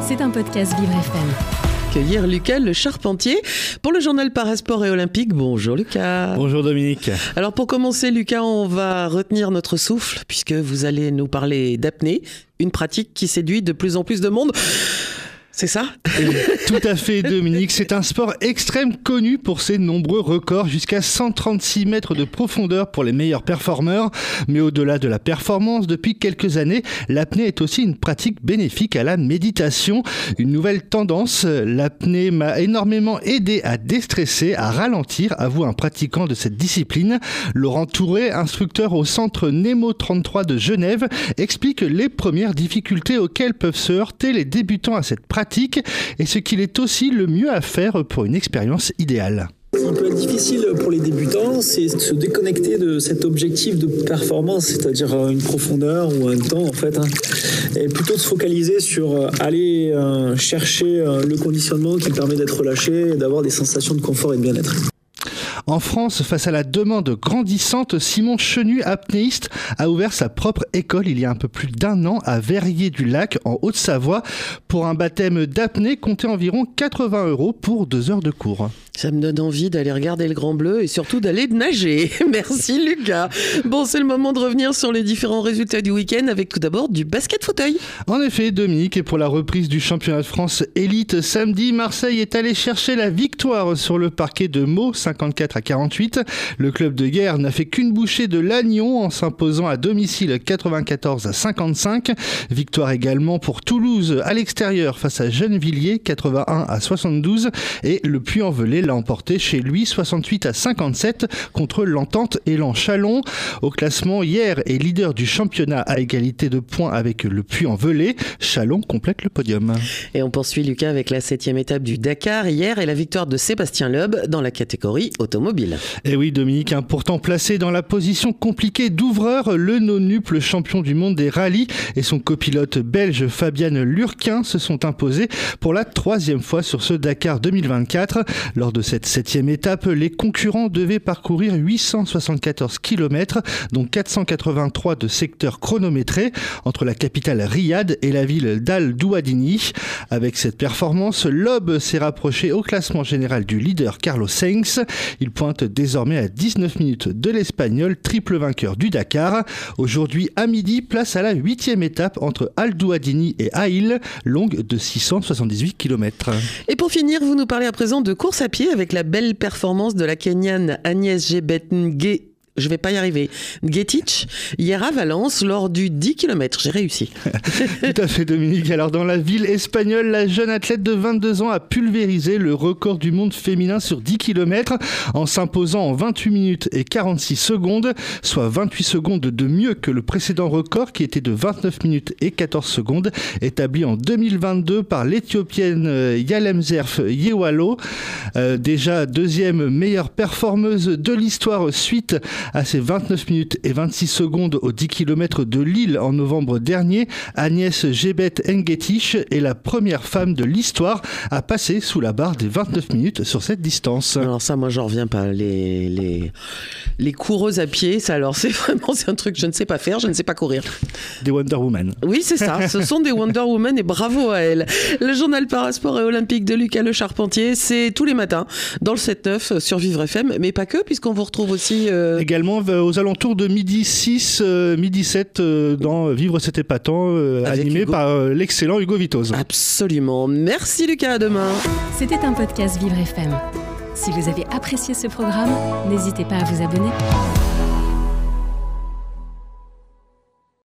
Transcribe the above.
C'est un podcast Vivre FM. Accueillir Lucas le charpentier pour le journal Parasport et Olympique. Bonjour Lucas. Bonjour Dominique. Alors pour commencer Lucas, on va retenir notre souffle puisque vous allez nous parler d'apnée, une pratique qui séduit de plus en plus de monde. C'est ça Tout à fait, Dominique. C'est un sport extrême connu pour ses nombreux records, jusqu'à 136 mètres de profondeur pour les meilleurs performeurs. Mais au-delà de la performance, depuis quelques années, l'apnée est aussi une pratique bénéfique à la méditation. Une nouvelle tendance, l'apnée m'a énormément aidé à déstresser, à ralentir, avoue un pratiquant de cette discipline. Laurent Touré, instructeur au centre Nemo 33 de Genève, explique les premières difficultés auxquelles peuvent se heurter les débutants à cette pratique et ce qu'il est aussi le mieux à faire pour une expérience idéale. Ce qui peut être difficile pour les débutants, c'est de se déconnecter de cet objectif de performance, c'est-à-dire une profondeur ou un temps en fait, hein. et plutôt de se focaliser sur euh, aller euh, chercher euh, le conditionnement qui permet d'être relâché d'avoir des sensations de confort et de bien-être. En France, face à la demande grandissante, Simon Chenu, apnéiste, a ouvert sa propre école il y a un peu plus d'un an à Verrier-du-Lac, en Haute-Savoie, pour un baptême d'apnée compté environ 80 euros pour deux heures de cours. Ça me donne envie d'aller regarder le Grand Bleu et surtout d'aller nager. Merci Lucas. Bon, c'est le moment de revenir sur les différents résultats du week-end avec tout d'abord du basket fauteuil. En effet, Dominique, et pour la reprise du championnat de France élite samedi, Marseille est allé chercher la victoire sur le parquet de Meaux, 54 à 48. Le club de guerre n'a fait qu'une bouchée de l'Agnon en s'imposant à domicile 94 à 55. Victoire également pour Toulouse à l'extérieur face à Gennevilliers, 81 à 72. Et le Puy-en-Velay l'a emporté chez lui 68 à 57 contre l'Entente et Chalon. Au classement, hier est leader du championnat à égalité de points avec le Puy-en-Velay. Chalon complète le podium. Et on poursuit Lucas avec la septième étape du Dakar hier et la victoire de Sébastien Loeb dans la catégorie automobile. Et oui Dominique, hein, pourtant placé dans la position compliquée d'ouvreur, le nonuple champion du monde des rallyes et son copilote belge Fabienne Lurquin se sont imposés pour la troisième fois sur ce Dakar 2024. Lors de de cette septième étape, les concurrents devaient parcourir 874 km, dont 483 de secteurs chronométrés entre la capitale Riyad et la ville d'Al Douadini. Avec cette performance, Loeb s'est rapproché au classement général du leader Carlos Sainz. Il pointe désormais à 19 minutes de l'Espagnol, triple vainqueur du Dakar. Aujourd'hui, à midi, place à la huitième étape entre Al Douadini et Aïl, longue de 678 km. Et pour finir, vous nous parlez à présent de course à pied avec la belle performance de la Kenyane Agnès Gebetnge je vais pas y arriver. Getich, hier à Valence, lors du 10 km. J'ai réussi. Tout à fait, Dominique. Alors, dans la ville espagnole, la jeune athlète de 22 ans a pulvérisé le record du monde féminin sur 10 km en s'imposant en 28 minutes et 46 secondes, soit 28 secondes de mieux que le précédent record qui était de 29 minutes et 14 secondes, établi en 2022 par l'éthiopienne euh, Yalemzerf Yewalo, euh, déjà deuxième meilleure performeuse de l'histoire suite à ses 29 minutes et 26 secondes aux 10 km de Lille en novembre dernier, Agnès Gebet Engetich est la première femme de l'histoire à passer sous la barre des 29 minutes sur cette distance. Alors ça, moi, j'en reviens pas. Les, les, les coureuses à pied, ça, alors, c'est vraiment c'est un truc que je ne sais pas faire, je ne sais pas courir. Des Wonder Woman. Oui, c'est ça. Ce sont des Wonder Woman et bravo à elles. Le journal Parasport et Olympique de Lucas Le Charpentier, c'est tous les matins dans le 7-9 sur Vivre FM, mais pas que, puisqu'on vous retrouve aussi. Euh, également aux alentours de midi 6, euh, midi 7 euh, dans Vivre cet épatant, euh, animé par l'excellent Hugo Vitoz. Absolument. Merci Lucas, à demain. C'était un podcast Vivre FM. Si vous avez apprécié ce programme, n'hésitez pas à vous abonner.